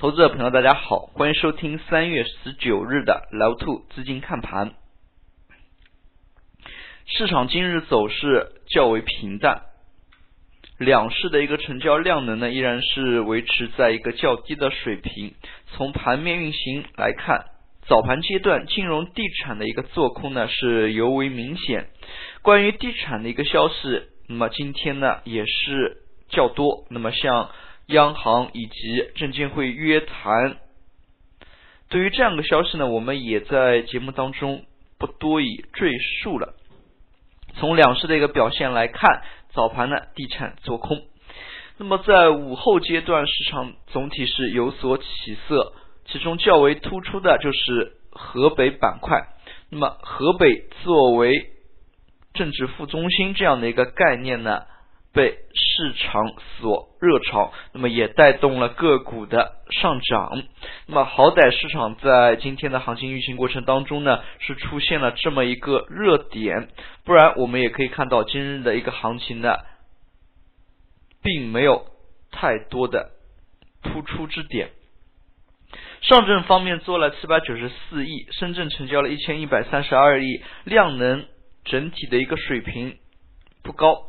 投资者朋友，大家好，欢迎收听三月十九日的老兔资金看盘。市场今日走势较为平淡，两市的一个成交量能呢依然是维持在一个较低的水平。从盘面运行来看，早盘阶段金融地产的一个做空呢是尤为明显。关于地产的一个消息，那么今天呢也是较多。那么像央行以及证监会约谈，对于这样的消息呢，我们也在节目当中不多以赘述了。从两市的一个表现来看，早盘呢地产做空，那么在午后阶段市场总体是有所起色，其中较为突出的就是河北板块。那么河北作为政治副中心这样的一个概念呢，被市场所热炒，那么也带动了个股的上涨。那么好歹市场在今天的行情运行过程当中呢，是出现了这么一个热点，不然我们也可以看到今日的一个行情呢，并没有太多的突出之点。上证方面做了七百九十四亿，深圳成交了一千一百三十二亿，量能整体的一个水平不高。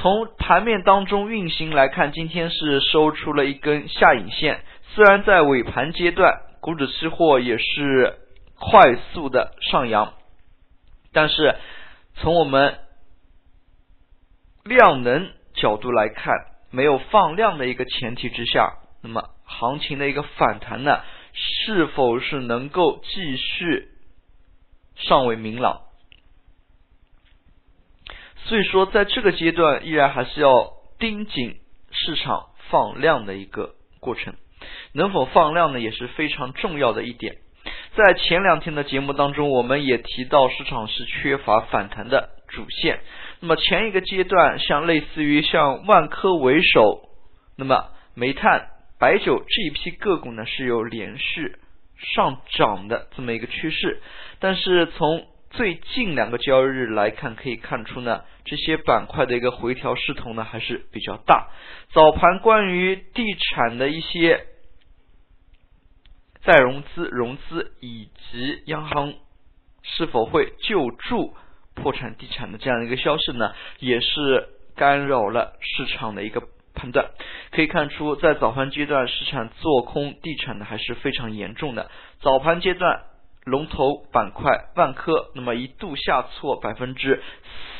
从盘面当中运行来看，今天是收出了一根下影线。虽然在尾盘阶段，股指期货也是快速的上扬，但是从我们量能角度来看，没有放量的一个前提之下，那么行情的一个反弹呢，是否是能够继续，尚未明朗。所以说，在这个阶段，依然还是要盯紧市场放量的一个过程。能否放量呢，也是非常重要的一点。在前两天的节目当中，我们也提到市场是缺乏反弹的主线。那么前一个阶段，像类似于像万科为首，那么煤炭、白酒这一批个股呢，是有连续上涨的这么一个趋势。但是从最近两个交易日来看，可以看出呢。这些板块的一个回调势头呢还是比较大。早盘关于地产的一些再融资、融资以及央行是否会救助破产地产的这样一个消息呢，也是干扰了市场的一个判断。可以看出，在早盘阶段，市场做空地产的还是非常严重的。早盘阶段，龙头板块万科那么一度下挫百分之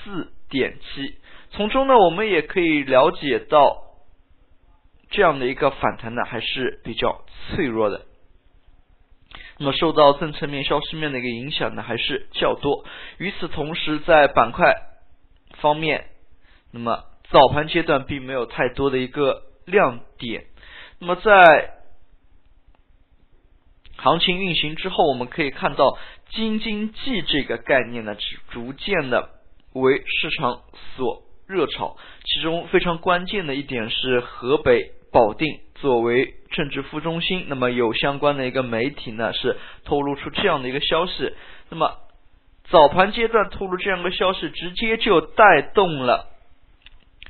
四。点七，从中呢，我们也可以了解到这样的一个反弹呢，还是比较脆弱的。那么受到政策面、消息面的一个影响呢，还是较多。与此同时，在板块方面，那么早盘阶段并没有太多的一个亮点。那么在行情运行之后，我们可以看到京津冀这个概念呢，是逐渐的。为市场所热炒，其中非常关键的一点是河北保定作为政治副中心，那么有相关的一个媒体呢是透露出这样的一个消息，那么早盘阶段透露这样的消息，直接就带动了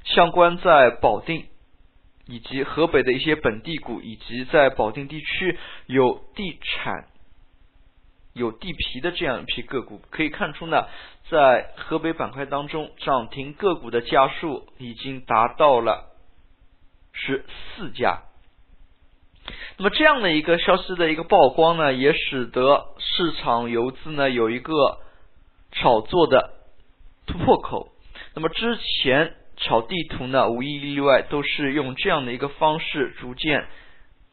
相关在保定以及河北的一些本地股，以及在保定地区有地产。有地皮的这样一批个股，可以看出呢，在河北板块当中，涨停个股的家数已经达到了十四家。那么这样的一个消息的一个曝光呢，也使得市场游资呢有一个炒作的突破口。那么之前炒地图呢，无一例外都是用这样的一个方式逐渐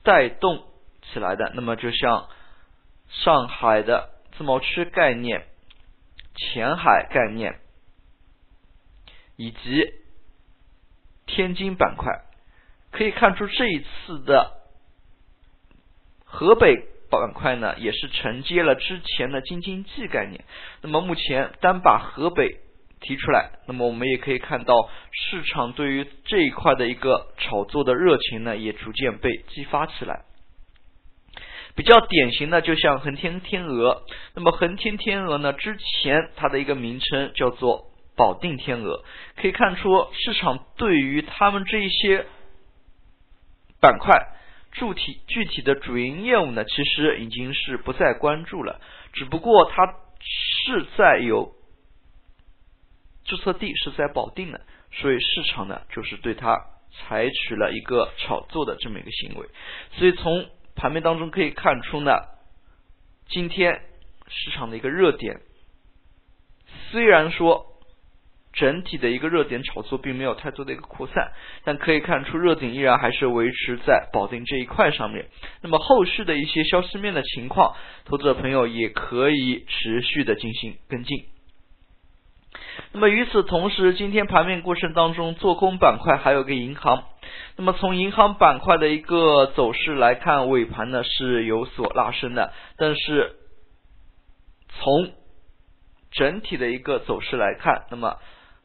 带动起来的。那么就像。上海的自贸区概念、前海概念以及天津板块，可以看出这一次的河北板块呢，也是承接了之前的京津冀概念。那么目前单把河北提出来，那么我们也可以看到市场对于这一块的一个炒作的热情呢，也逐渐被激发起来。比较典型的，就像恒天天鹅。那么恒天天鹅呢，之前它的一个名称叫做保定天鹅。可以看出，市场对于他们这一些板块具体具体的主营业务呢，其实已经是不再关注了，只不过它是在有注册地是在保定的，所以市场呢就是对它采取了一个炒作的这么一个行为，所以从盘面当中可以看出呢，今天市场的一个热点，虽然说。整体的一个热点炒作并没有太多的一个扩散，但可以看出热点依然还是维持在保定这一块上面。那么后续的一些消息面的情况，投资者朋友也可以持续的进行跟进。那么与此同时，今天盘面过程当中做空板块还有个银行。那么从银行板块的一个走势来看，尾盘呢是有所拉升的，但是从整体的一个走势来看，那么。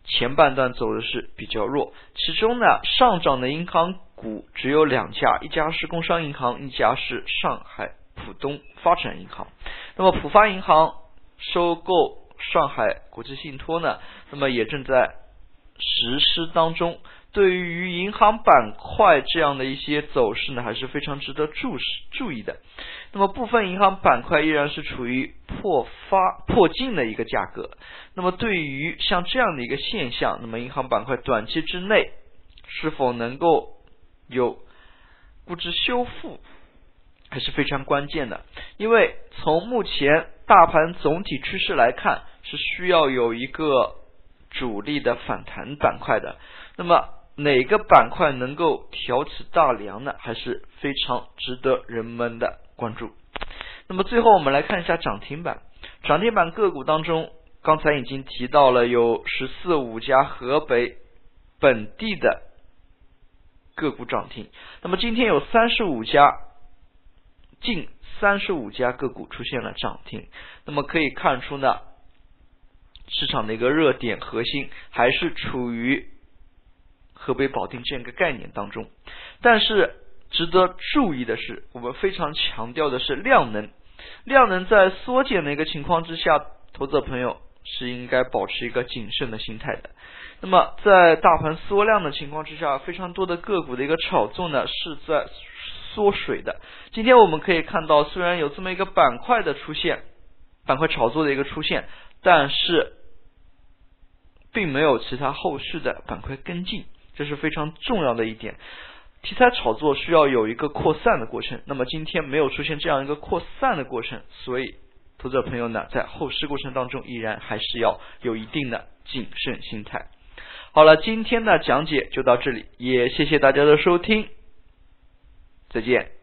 前半段走的是比较弱，其中呢上涨的银行股只有两家，一家是工商银行，一家是上海浦东发展银行。那么浦发银行收购上海国际信托呢，那么也正在实施当中。对于银行板块这样的一些走势呢，还是非常值得注视注意的。那么部分银行板块依然是处于破发破净的一个价格。那么对于像这样的一个现象，那么银行板块短期之内是否能够有估值修复，还是非常关键的。因为从目前大盘总体趋势来看，是需要有一个主力的反弹板块的。那么哪个板块能够挑起大梁呢？还是非常值得人们的关注。那么最后我们来看一下涨停板，涨停板个股当中，刚才已经提到了有十四五家河北本地的个股涨停。那么今天有三十五家，近三十五家个股出现了涨停。那么可以看出呢，市场的一个热点核心还是处于。河北保定这样一个概念当中，但是值得注意的是，我们非常强调的是量能，量能在缩减的一个情况之下，投资者朋友是应该保持一个谨慎的心态的。那么在大盘缩量的情况之下，非常多的个股的一个炒作呢是在缩水的。今天我们可以看到，虽然有这么一个板块的出现，板块炒作的一个出现，但是并没有其他后续的板块跟进。这是非常重要的一点，题材炒作需要有一个扩散的过程。那么今天没有出现这样一个扩散的过程，所以投资者朋友呢，在后市过程当中依然还是要有一定的谨慎心态。好了，今天的讲解就到这里，也谢谢大家的收听，再见。